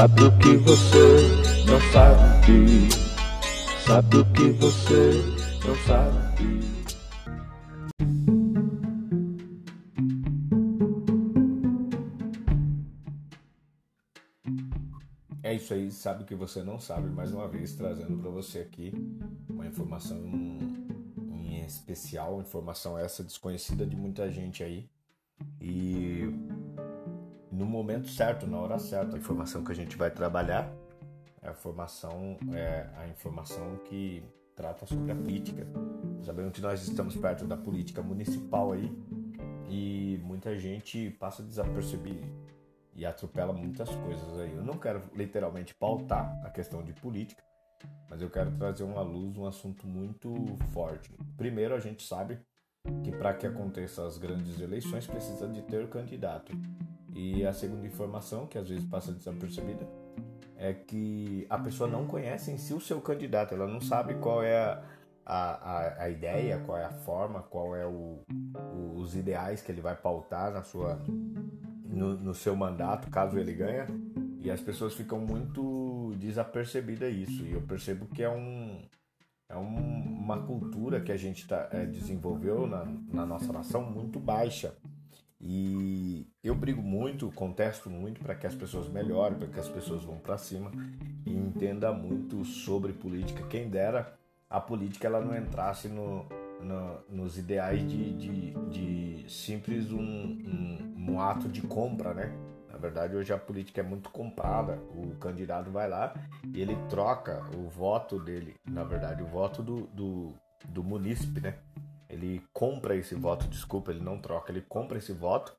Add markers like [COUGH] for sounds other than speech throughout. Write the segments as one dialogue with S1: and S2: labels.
S1: Sabe o que você não sabe? Sabe o que você não sabe?
S2: É isso aí, sabe o que você não sabe, mais uma vez trazendo para você aqui uma informação em especial, informação essa desconhecida de muita gente aí. E no momento certo, na hora certa. A informação que a gente vai trabalhar é a formação, é a informação que trata sobre a política. Sabemos que nós estamos perto da política municipal aí e muita gente passa desapercebido e atropela muitas coisas aí. Eu não quero literalmente pautar a questão de política, mas eu quero trazer uma luz, um assunto muito forte. Primeiro, a gente sabe que para que aconteçam as grandes eleições precisa de ter candidato. E a segunda informação, que às vezes passa desapercebida, é que a pessoa não conhece em si o seu candidato, ela não sabe qual é a, a, a ideia, qual é a forma, qual é o, o, os ideais que ele vai pautar na sua, no, no seu mandato, caso ele ganhe. E as pessoas ficam muito desapercebidas isso. E eu percebo que é um, é um, uma cultura que a gente tá, é, desenvolveu na, na nossa nação muito baixa. E eu brigo muito, contesto muito para que as pessoas melhorem, para que as pessoas vão para cima e entenda muito sobre política. Quem dera a política ela não entrasse no, no, nos ideais de, de, de simples um, um, um, ato de compra, né? Na verdade, hoje a política é muito comprada. O candidato vai lá e ele troca o voto dele, na verdade, o voto do, do, do munícipe, né? Ele compra esse voto, desculpa, ele não troca, ele compra esse voto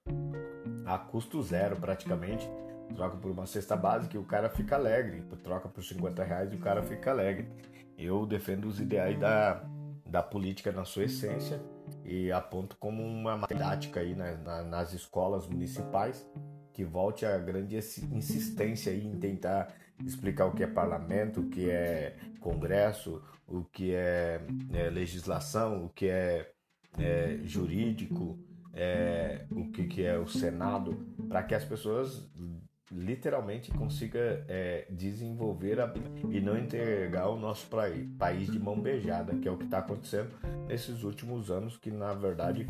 S2: a custo zero praticamente. Troca por uma cesta básica e o cara fica alegre. Troca por 50 reais e o cara fica alegre. Eu defendo os ideais da, da política na sua essência e aponto como uma didática aí na, na, nas escolas municipais que volte a grande insistência aí em tentar explicar o que é parlamento, o que é congresso, o que é, é legislação, o que é, é jurídico, é, o que, que é o Senado, para que as pessoas literalmente consigam é, desenvolver a, e não entregar o nosso país de mão beijada, que é o que está acontecendo nesses últimos anos, que na verdade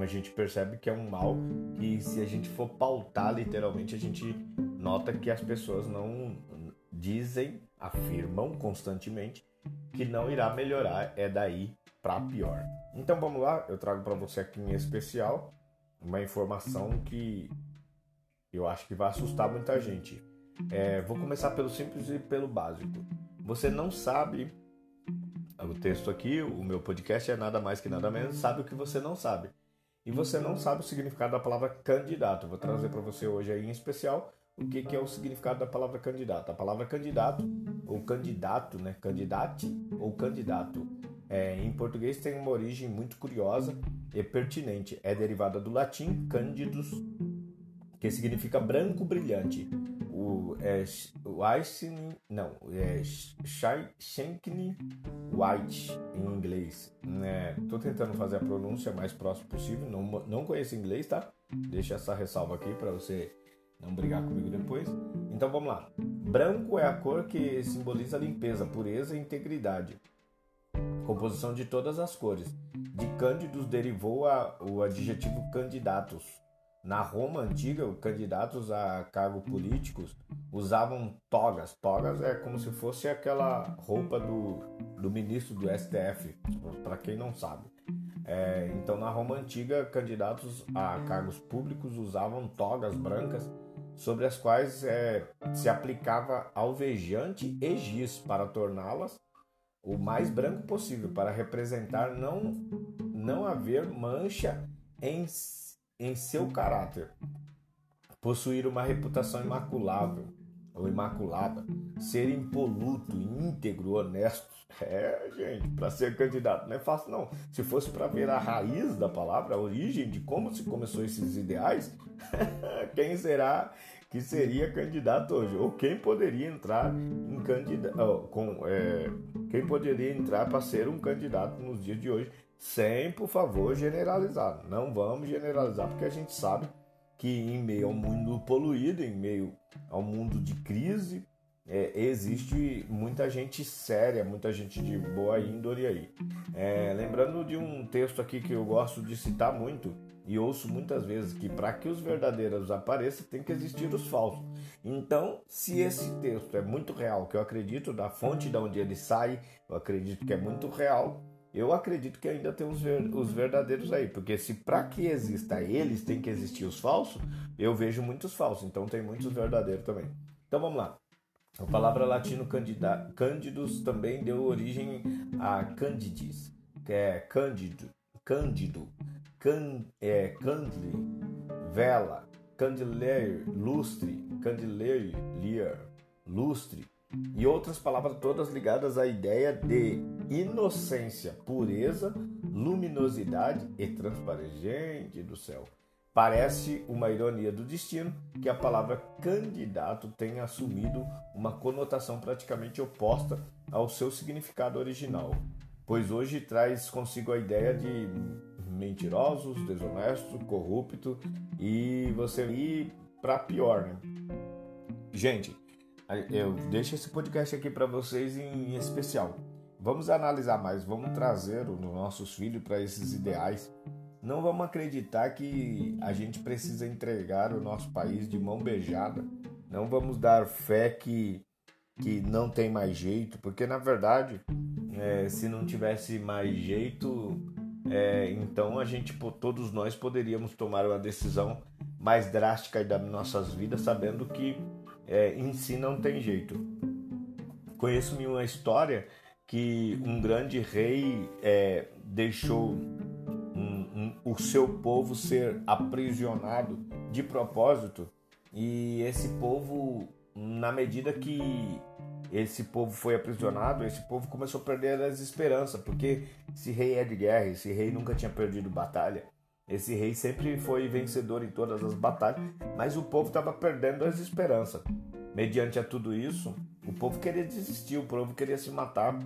S2: a gente percebe que é um mal e se a gente for pautar literalmente a gente nota que as pessoas não dizem, afirmam constantemente que não irá melhorar, é daí para pior. Então vamos lá, eu trago para você aqui em especial uma informação que eu acho que vai assustar muita gente. É, vou começar pelo simples e pelo básico. Você não sabe, o texto aqui, o meu podcast é nada mais que nada menos, sabe o que você não sabe. E você não sabe o significado da palavra candidato. Vou trazer para você hoje aí em especial o que, que é o significado da palavra candidato. A palavra candidato, ou candidato, né? Candidate ou candidato. É, em português tem uma origem muito curiosa e pertinente. É derivada do latim candidus, que significa branco brilhante. O é, Weissen, não, é Shankly White em inglês. Estou é, tentando fazer a pronúncia mais próxima possível. Não, não conheço inglês, tá? Deixa essa ressalva aqui para você não brigar comigo depois. Então vamos lá. Branco é a cor que simboliza limpeza, pureza e integridade. Composição de todas as cores. De cândidos derivou a, o adjetivo candidatos. Na Roma antiga, os candidatos a cargo políticos usavam togas. Togas é como se fosse aquela roupa do, do ministro do STF, para quem não sabe. É, então, na Roma antiga, candidatos a cargos públicos usavam togas brancas sobre as quais é, se aplicava alvejante e giz para torná-las o mais branco possível, para representar não, não haver mancha em, em seu caráter, possuir uma reputação imaculável ou imaculada, ser impoluto, íntegro, honesto. É, gente, para ser candidato não é fácil não. Se fosse para ver a raiz da palavra, a origem de como se começou esses ideais, [LAUGHS] quem será que seria candidato hoje? Ou quem poderia entrar em candidato, com, é, quem poderia entrar para ser um candidato nos dias de hoje? Sem, por favor, generalizar. Não vamos generalizar, porque a gente sabe que em meio ao mundo poluído, em meio ao mundo de crise, é, existe muita gente séria, muita gente de boa índole aí. É, lembrando de um texto aqui que eu gosto de citar muito e ouço muitas vezes que para que os verdadeiros apareçam tem que existir os falsos. Então, se esse texto é muito real, que eu acredito da fonte de onde ele sai, eu acredito que é muito real, eu acredito que ainda tem os, ver, os verdadeiros aí, porque se para que exista eles tem que existir os falsos, eu vejo muitos falsos, então tem muitos verdadeiros também. Então vamos lá. A palavra latino candida, cândidus também deu origem a candidis, que é cândido, cândido, can, é, candle, vela, candelier, lustre, candelier, lustre, e outras palavras todas ligadas à ideia de inocência, pureza, luminosidade e transparência. Gente do céu! Parece uma ironia do destino que a palavra candidato tenha assumido uma conotação praticamente oposta ao seu significado original, pois hoje traz consigo a ideia de mentirosos, desonesto, corrupto e você ir para pior, né? Gente, eu deixo esse podcast aqui para vocês em especial. Vamos analisar mais, vamos trazer os nossos filhos para esses ideais. Não vamos acreditar que a gente precisa entregar o nosso país de mão beijada. Não vamos dar fé que, que não tem mais jeito, porque na verdade, é, se não tivesse mais jeito, é, então a gente, todos nós poderíamos tomar uma decisão mais drástica das nossas vidas, sabendo que é, em si não tem jeito. Conheço-me uma história que um grande rei é, deixou um, um, o seu povo ser aprisionado de propósito e esse povo, na medida que esse povo foi aprisionado, esse povo começou a perder as esperanças, porque esse rei é de guerra, esse rei nunca tinha perdido batalha. Esse rei sempre foi vencedor em todas as batalhas, mas o povo estava perdendo as esperanças. Mediante a tudo isso, o povo queria desistir, o povo queria se matar,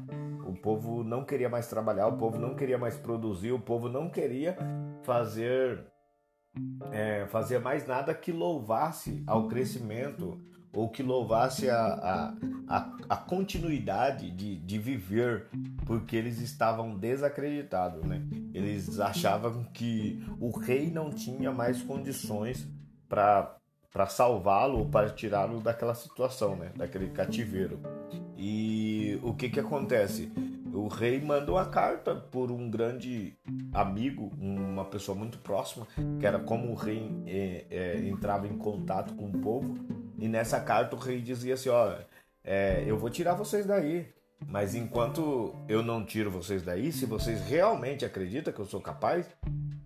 S2: o povo não queria mais trabalhar, o povo não queria mais produzir, o povo não queria fazer é, fazer mais nada que louvasse ao crescimento ou que louvasse a, a, a, a continuidade de, de viver, porque eles estavam desacreditados, né? Eles achavam que o rei não tinha mais condições para salvá-lo ou para tirá-lo daquela situação, né? Daquele cativeiro. E o que que acontece? O rei manda uma carta por um grande amigo, uma pessoa muito próxima, que era como o rei é, é, entrava em contato com o povo. E nessa carta o rei dizia assim: olha, é, eu vou tirar vocês daí. Mas enquanto eu não tiro vocês daí, se vocês realmente acreditam que eu sou capaz,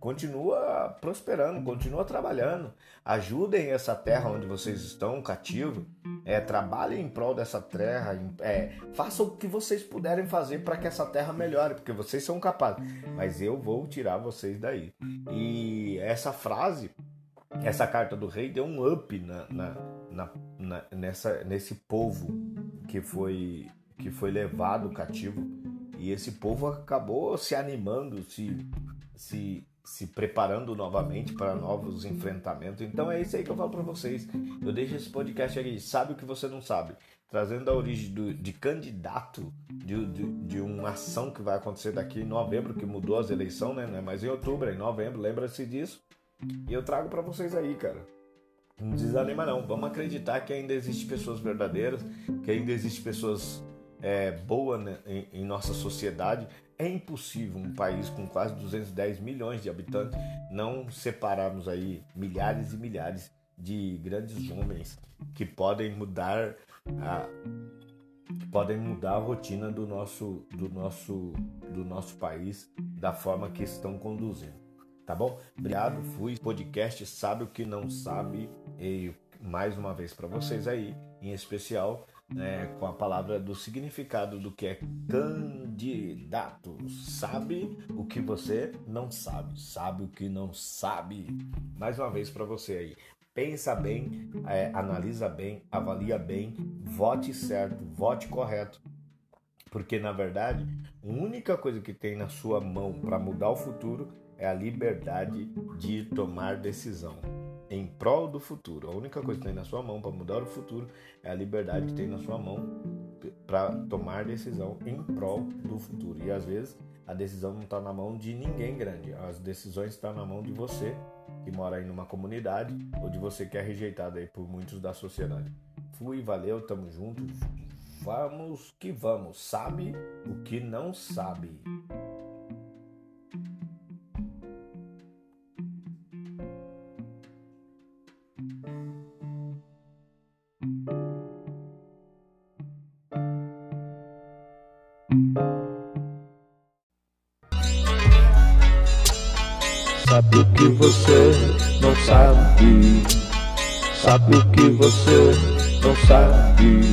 S2: continua prosperando, continua trabalhando. Ajudem essa terra onde vocês estão, cativo. É, trabalhem em prol dessa terra. É, façam o que vocês puderem fazer para que essa terra melhore, porque vocês são capazes. Mas eu vou tirar vocês daí. E essa frase, essa carta do rei deu um up na, na, na, na nessa, nesse povo que foi que foi levado cativo e esse povo acabou se animando, se, se, se preparando novamente para novos enfrentamentos. Então é isso aí que eu falo para vocês. Eu deixo esse podcast aqui, sabe o que você não sabe, trazendo a origem do, de candidato de, de, de, uma ação que vai acontecer daqui em novembro, que mudou as eleições, né? Mas em outubro, em novembro, lembra-se disso. E eu trago para vocês aí, cara. Não desanima não. Vamos acreditar que ainda existem pessoas verdadeiras, que ainda existem pessoas é, boa né, em, em, nossa sociedade, é impossível um país com quase 210 milhões de habitantes não separarmos aí milhares e milhares de grandes homens que podem mudar a podem mudar a rotina do nosso do nosso do nosso país da forma que estão conduzindo. Tá bom? Obrigado, fui podcast sabe o que não sabe e mais uma vez para vocês aí, em especial né, com a palavra do significado do que é candidato. Sabe o que você não sabe, sabe o que não sabe. Mais uma vez para você aí. Pensa bem, é, analisa bem, avalia bem, vote certo, vote correto. Porque na verdade, a única coisa que tem na sua mão para mudar o futuro é a liberdade de tomar decisão. Em prol do futuro. A única coisa que tem na sua mão para mudar o futuro é a liberdade que tem na sua mão para tomar decisão em prol do futuro. E às vezes a decisão não está na mão de ninguém grande, as decisões estão na mão de você que mora aí numa comunidade ou de você que é rejeitado aí por muitos da sociedade. Fui, valeu, tamo junto. Vamos que vamos. Sabe o que não sabe.
S1: Sabe o que você não sabe? Sabe o que você não sabe?